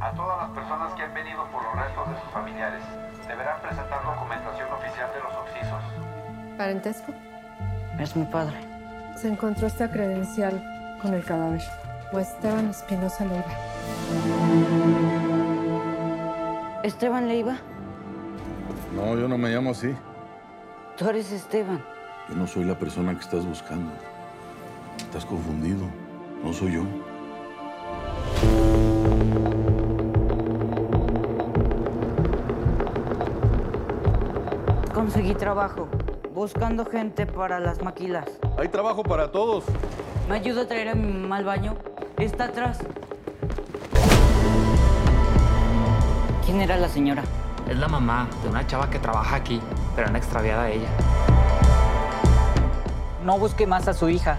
A todas las personas que han venido por los restos de sus familiares, deberán presentar documentación oficial de los occisos. ¿Parentesco? Es mi padre. Se encontró esta credencial con el cadáver. O Esteban Espinosa Leiva. ¿Esteban Leiva? No, yo no me llamo así. Tú eres Esteban. Yo no soy la persona que estás buscando. Estás confundido. No soy yo. Conseguí trabajo. Buscando gente para las maquilas. Hay trabajo para todos. ¿Me ayuda a traer a mi mamá al baño? Está atrás. ¿Quién era la señora? Es la mamá de una chava que trabaja aquí, pero han extraviada a ella. No busque más a su hija.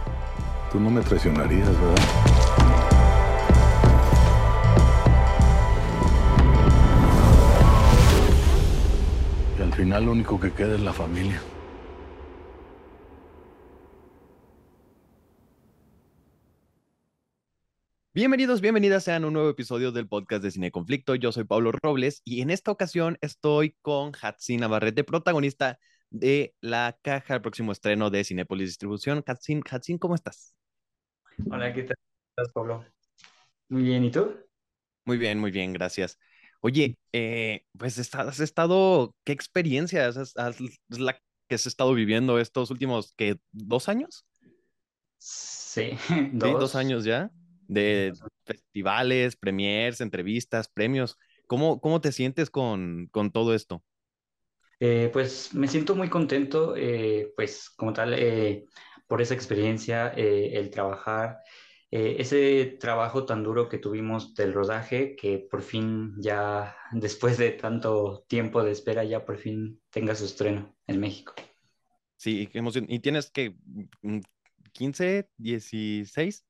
Tú no me traicionarías, ¿verdad? Final lo único que queda es la familia. Bienvenidos, bienvenidas sean un nuevo episodio del podcast de Cine Conflicto. Yo soy Pablo Robles y en esta ocasión estoy con Hatsin Navarrete, protagonista de la caja del próximo estreno de Cinepolis Distribución. Hatsin, Hatsin, ¿cómo estás? Hola, ¿qué tal? ¿Cómo estás, Pablo? Muy bien, ¿y tú? Muy bien, muy bien, gracias. Oye, eh, pues has estado, ¿qué experiencia es la que has estado viviendo estos últimos, ¿qué, dos años? Sí, Sí, dos dos. años ya, de festivales, premiers, entrevistas, premios. ¿Cómo, cómo te sientes con, con todo esto? Eh, pues me siento muy contento, eh, pues como tal, por esa experiencia, el trabajar, eh, ese trabajo tan duro que tuvimos del rodaje, que por fin ya, después de tanto tiempo de espera, ya por fin tenga su estreno en México. Sí, qué emoción. ¿Y tienes que 15, 16,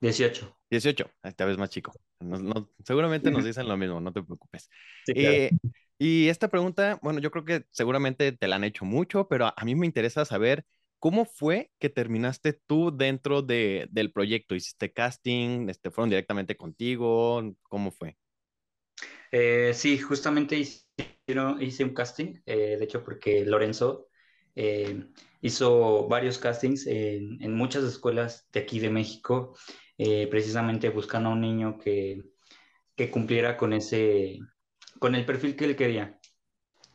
18. 18? Esta vez más chico. No- no- seguramente nos dicen lo mismo, no te preocupes. Sí, claro. Eh, y esta pregunta, bueno, yo creo que seguramente te la han hecho mucho, pero a, a mí me interesa saber cómo fue que terminaste tú dentro de, del proyecto. ¿Hiciste casting? Este, ¿Fueron directamente contigo? ¿Cómo fue? Eh, sí, justamente hice un casting, eh, de hecho porque Lorenzo eh, hizo varios castings en, en muchas escuelas de aquí de México, precisamente buscando a un niño que, que cumpliera con ese, con el perfil que él quería.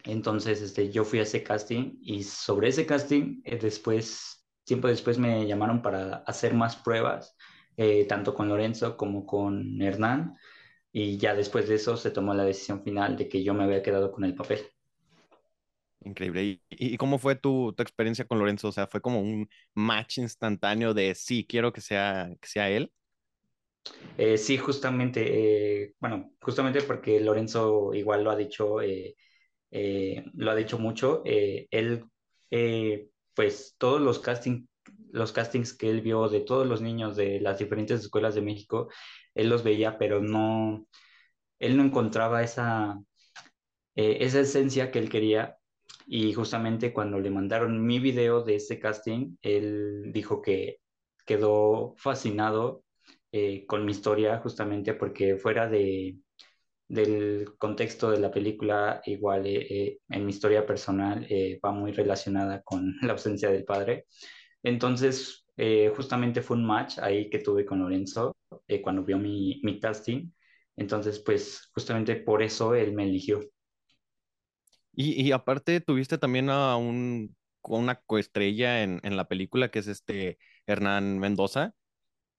Entonces, este, yo fui a ese casting y sobre ese casting, eh, después, tiempo después me llamaron para hacer más pruebas, eh, tanto con Lorenzo como con Hernán. Y ya después de eso se tomó la decisión final de que yo me había quedado con el papel. Increíble. ¿Y, y cómo fue tu, tu experiencia con Lorenzo? O sea, ¿fue como un match instantáneo de sí, quiero que sea, que sea él? Eh, sí, justamente, eh, bueno, justamente porque Lorenzo igual lo ha dicho, eh, eh, lo ha dicho mucho. eh, él, eh, pues todos los casting, los castings que él vio de todos los niños de las diferentes escuelas de México, él los veía, pero no, él no encontraba esa, eh, esa esencia que él quería. Y justamente cuando le mandaron mi video de ese casting, él dijo que quedó fascinado eh, con mi historia, justamente porque fuera de, del contexto de la película, igual eh, eh, en mi historia personal eh, va muy relacionada con la ausencia del padre. Entonces, eh, justamente fue un match ahí que tuve con Lorenzo cuando vio mi, mi casting. Entonces, pues justamente por eso él me eligió. Y, y aparte tuviste también a un, una coestrella en, en la película que es este Hernán Mendoza.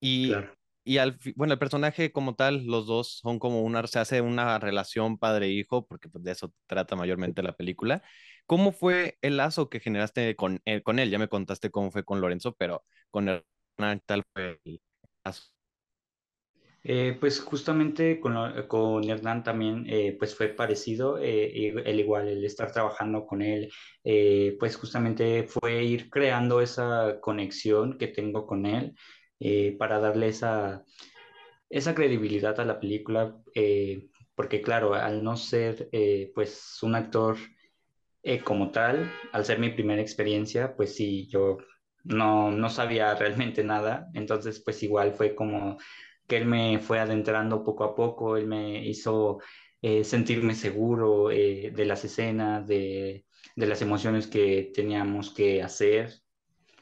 Y, Claro. Y al, bueno, el personaje como tal, los dos son como una, se hace una relación padre-hijo, porque pues, de eso trata mayormente la película. ¿Cómo fue el lazo que generaste con, él- con él? Ya me contaste cómo fue con Lorenzo, pero con Hernán tal fue el lazo. Eh, pues justamente con, con Hernán también eh, pues fue parecido, eh, el igual, el estar trabajando con él, eh, pues justamente fue ir creando esa conexión que tengo con él eh, para darle esa, esa credibilidad a la película, eh, porque claro, al no ser eh, pues un actor eh, como tal, al ser mi primera experiencia, pues sí, yo no, no sabía realmente nada, entonces pues igual fue como que él me fue adentrando poco a poco, él me hizo eh, sentirme seguro eh, de las escenas, de, de las emociones que teníamos que hacer.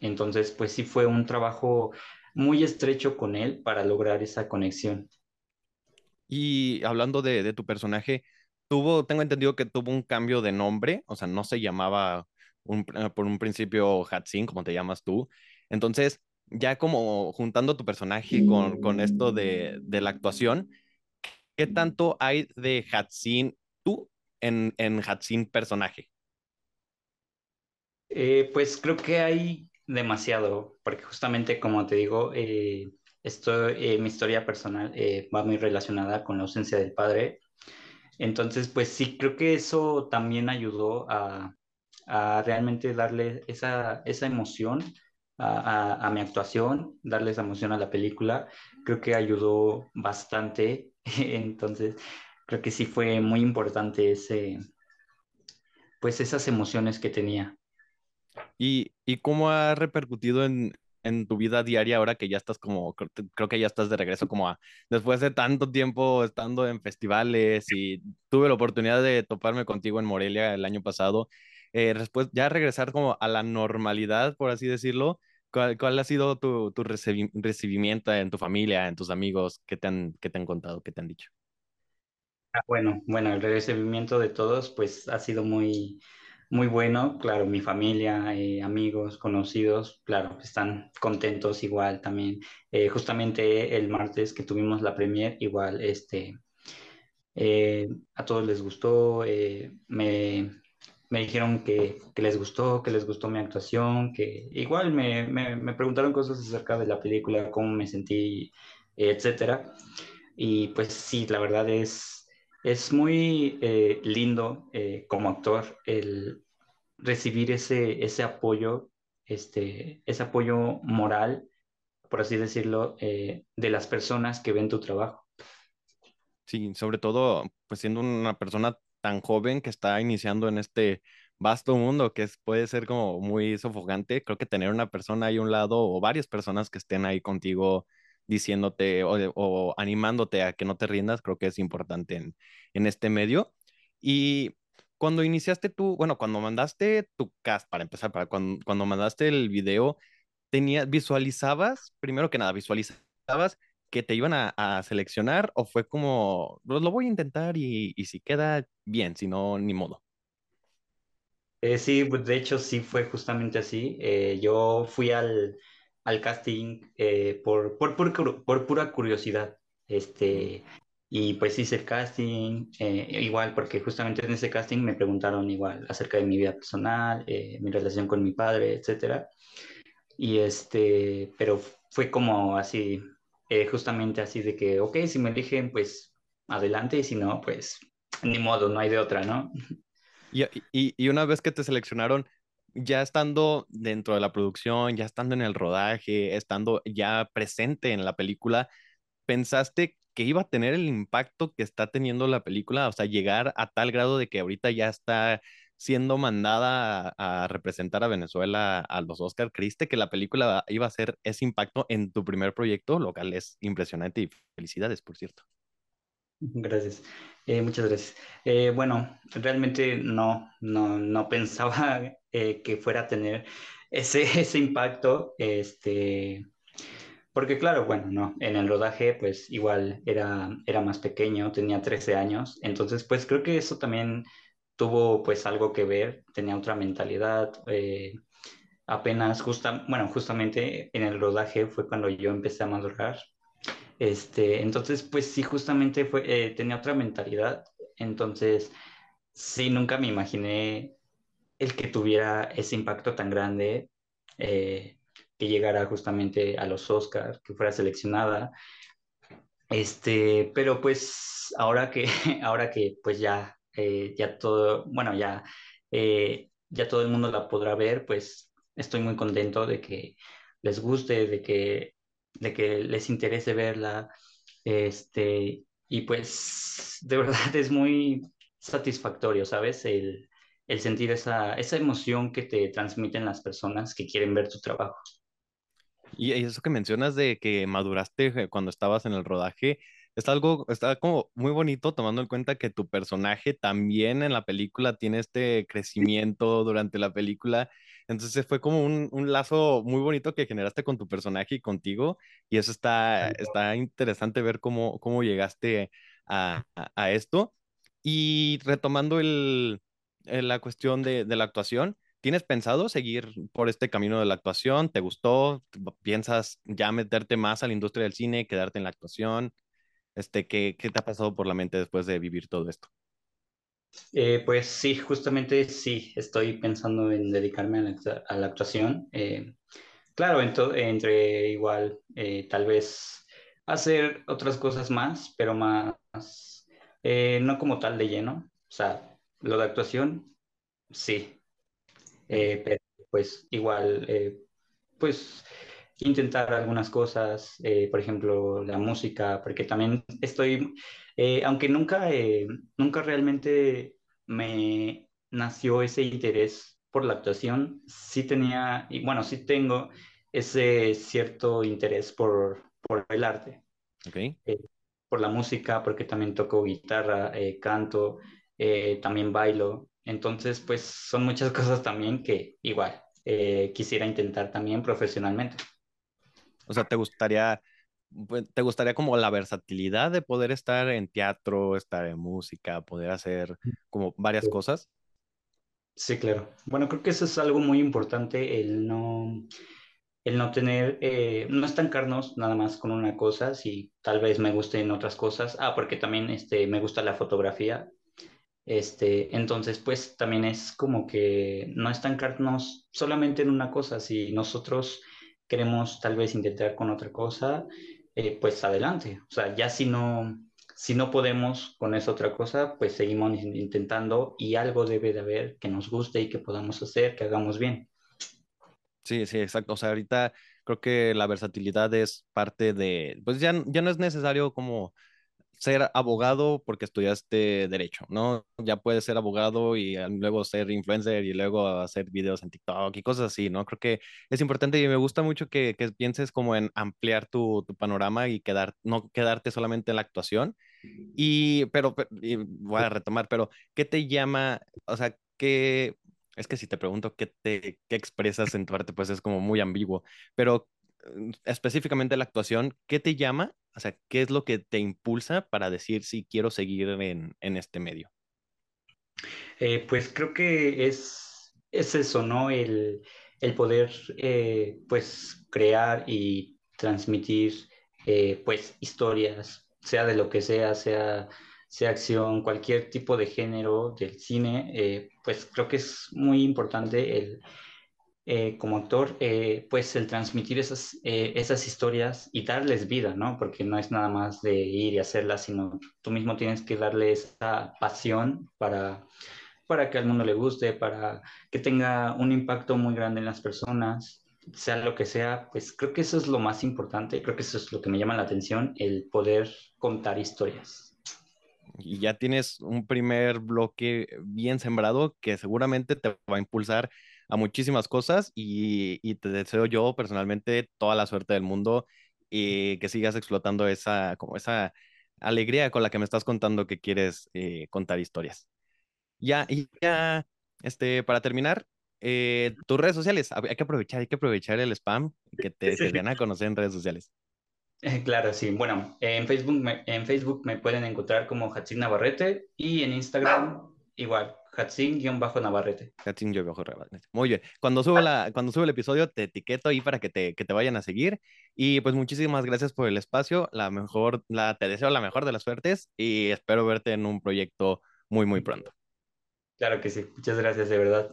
Entonces, pues sí fue un trabajo muy estrecho con él para lograr esa conexión. Y hablando de, de tu personaje, tuvo, tengo entendido que tuvo un cambio de nombre, o sea, no se llamaba un- eh, por un principio Hatsin, como te llamas tú. Entonces, ya como juntando tu personaje con, con esto de, de la actuación, ¿qué tanto hay de Hatsin tú en, en Hatsin personaje? Eh, pues creo que hay demasiado, porque justamente como te digo, eh, esto, eh, mi historia personal eh, va muy relacionada con la ausencia del padre. Entonces, pues sí, creo que eso también ayudó a, a realmente darle esa, esa emoción a, a- a mi actuación, darle esa emoción a la película. Creo que ayudó bastante. Entonces, creo que sí fue muy importante ese, pues esas emociones que tenía. ¿Y, y cómo ha repercutido en, en tu vida diaria ahora que ya estás como, creo, que ya estás de regreso como después de tanto tiempo estando en festivales y tuve la oportunidad de toparme contigo en Morelia el año pasado, eh, después ya regresar como a la normalidad, por así decirlo, ¿cuál, cuál ha sido tu, tu recibi- recibimiento en tu familia, en tus amigos? ¿Qué te han, qué te han contado, qué te han dicho? Ah, Bueno, bueno, el recibimiento de todos pues ha sido muy, muy bueno. Claro, mi familia, eh, amigos, conocidos, claro, están contentos igual también. Eh, justamente el martes que tuvimos la premier, igual este, eh, a todos les gustó, eh, me, me dijeron que, que les gustó, que les gustó mi actuación, que igual me, me, me preguntaron cosas acerca de la película, cómo me sentí, etcétera. Y pues sí, la verdad es, es muy eh, lindo eh, como actor el recibir ese, ese apoyo, este, ese apoyo moral, por así decirlo, eh, de las personas que ven tu trabajo. Sí, sobre todo, pues siendo una persona tan joven que está iniciando en este vasto mundo que puede ser como muy sofocante, creo que tener una persona ahí a un lado o varias personas que estén ahí contigo diciéndote o, animándote a que no te rindas, creo que es importante en, este medio. Y cuando iniciaste tú, bueno, cuando mandaste tu cast, para empezar, para cuando, cuando mandaste el video, tenía, visualizabas, primero que nada, visualizabas que te iban a, seleccionar o fue como, pues lo voy a intentar y, y si queda bien, si no, ni modo. Eh, sí, pues, de hecho sí fue justamente así. Eh, yo fui al, al casting eh, por, por, por, cur- por pura curiosidad. Este, y pues hice el casting, eh, igual porque justamente en ese casting me preguntaron igual acerca de mi vida personal, eh, mi relación con mi padre, etcétera. Y este, pero fue como así, justamente así de que, ok, si me eligen, pues adelante, y si no, pues ni modo, no hay de otra, ¿no? Y, y, y una vez que te seleccionaron, ya estando dentro de la producción, ya estando en el rodaje, estando ya presente en la película, ¿pensaste que iba a tener el impacto que está teniendo la película? O sea, llegar a tal grado de que ahorita ya está siendo mandada a, representar a Venezuela a los Oscar. ¿Creíste que la película iba a hacer ese impacto en tu primer proyecto? Lo cual es impresionante y felicidades, por cierto. Gracias, Eh, muchas gracias. Eh, bueno, realmente no, no, no pensaba eh, que fuera a tener ese, ese impacto, este, porque claro, bueno, no, en el rodaje pues igual era, era más pequeño, tenía 13 años, entonces pues creo que eso también tuvo pues algo que ver, tenía otra mentalidad, apenas justa, bueno, justamente en el rodaje fue cuando yo empecé a madurar este, entonces, pues sí, justamente fue, eh, tenía otra mentalidad. Entonces, sí, nunca me imaginé el que tuviera ese impacto tan grande, eh, que llegara justamente a los Oscars, que fuera seleccionada. Este, pero pues ahora que, ahora que pues ya, eh, ya todo, bueno, ya, eh, ya todo el mundo la podrá ver, pues estoy muy contento de que les guste, de que, de que les interese verla, este, y pues de verdad es muy satisfactorio, ¿sabes? El, el sentir esa, esa emoción que te transmiten las personas que quieren ver tu trabajo. Y eso que mencionas de que maduraste eh, cuando estabas en el rodaje, es algo, está como muy bonito tomando en cuenta que tu personaje también en la película tiene este crecimiento durante la película. Entonces fue como un, un lazo muy bonito que generaste con tu personaje y contigo. Y eso está, está interesante ver cómo, cómo llegaste a, a- a esto. Y retomando el, la cuestión de, de la actuación. ¿Tienes pensado seguir por este camino de la actuación? ¿Te gustó? ¿Piensas ya meterte más a la industria del cine, quedarte en la actuación? Este, ¿qué, qué te ha pasado por la mente después de vivir todo esto? Eh, pues sí, justamente sí, estoy pensando en dedicarme a la, actuación. Eh, claro, entre igual, eh, tal vez hacer otras cosas más, pero más, no como tal de lleno. O sea, lo de actuación, sí, pero pues igual, pues intentar algunas cosas, por ejemplo, la música, porque también estoy, eh, aunque nunca, eh, nunca realmente me nació ese interés por la actuación, sí tenía, y bueno, sí tengo ese cierto interés por, por el arte ¿Ok? eh, por la música, porque también toco guitarra, eh, canto, eh, también bailo. Entonces, pues son muchas cosas también que igual eh, quisiera intentar también profesionalmente. O sea, ¿te gustaría, te gustaría como la versatilidad de poder estar en teatro, estar en música, poder hacer como varias cosas? Sí, claro. Bueno, creo que eso es algo muy importante, el no, el no tener, eh, no estancarnos nada más con una cosa, si tal vez me gusten otras cosas. Ah, porque también este, me gusta la fotografía. Este, entonces, pues también es como que no estancarnos solamente en una cosa. Si nosotros queremos tal vez intentar con otra cosa, eh, pues adelante. O sea, ya si no, si no podemos con esa otra cosa, pues seguimos in- intentando y algo debe de haber que nos guste y que podamos hacer, que hagamos bien. Sí, sí, exacto. O sea, ahorita creo que la versatilidad es parte de, pues ya, ya no es necesario como ser abogado porque estudiaste derecho, ¿no? Ya puedes ser abogado y ah, luego ser influencer y luego hacer videos en TikTok y cosas así, ¿no? Creo que es importante y me gusta mucho que, que pienses como en ampliar tu, tu panorama y quedar, no quedarte solamente en la actuación. Y, pero, voy a retomar, pero ¿qué te llama? O sea, ¿qué? Es que si te pregunto qué te, qué expresas en tu arte, pues es como muy ambiguo, pero específicamente la actuación, ¿qué te llama? O sea, ¿qué es lo que te impulsa para decir si quiero seguir en, en este medio? Eh, pues creo que es, es eso, ¿no? El, el poder, eh, pues, crear y transmitir, eh, pues, historias, sea de lo que sea, sea, sea acción, cualquier tipo de género del cine, pues creo que es muy importante el, eh, como actor, eh, pues, el transmitir esas, eh, esas historias y darles vida, ¿no? Porque no es nada más de ir y hacerlas, sino tú mismo tienes que darle esa pasión para para que al mundo le guste, para que tenga un impacto muy grande en las personas, sea lo que sea, pues creo que eso es lo más importante, creo que eso es lo que me llama la atención, el poder contar historias. Y ya tienes un primer bloque bien sembrado que seguramente te va a impulsar a muchísimas cosas y, y te deseo yo personalmente toda la suerte del mundo y que sigas explotando esa, como esa alegría con la que me estás contando que quieres eh, contar historias. Ya, y ya, este, para terminar, eh, tus redes sociales, hay que aprovechar, hay que aprovechar el spam que te, te a conocer en redes sociales. Eh, Claro, sí. Bueno, en Facebook me, en Facebook me pueden encontrar como Hatsin Navarrete y en Instagram igual, viejo Rebanet. Muy bien. Cuando subo la, cuando subo el episodio, te etiqueto ahí para que te, que te vayan a seguir. Y pues muchísimas gracias por el espacio. La mejor, la, te deseo la mejor de las suertes y espero verte en un proyecto muy, muy pronto. Claro que sí. Muchas gracias, de verdad.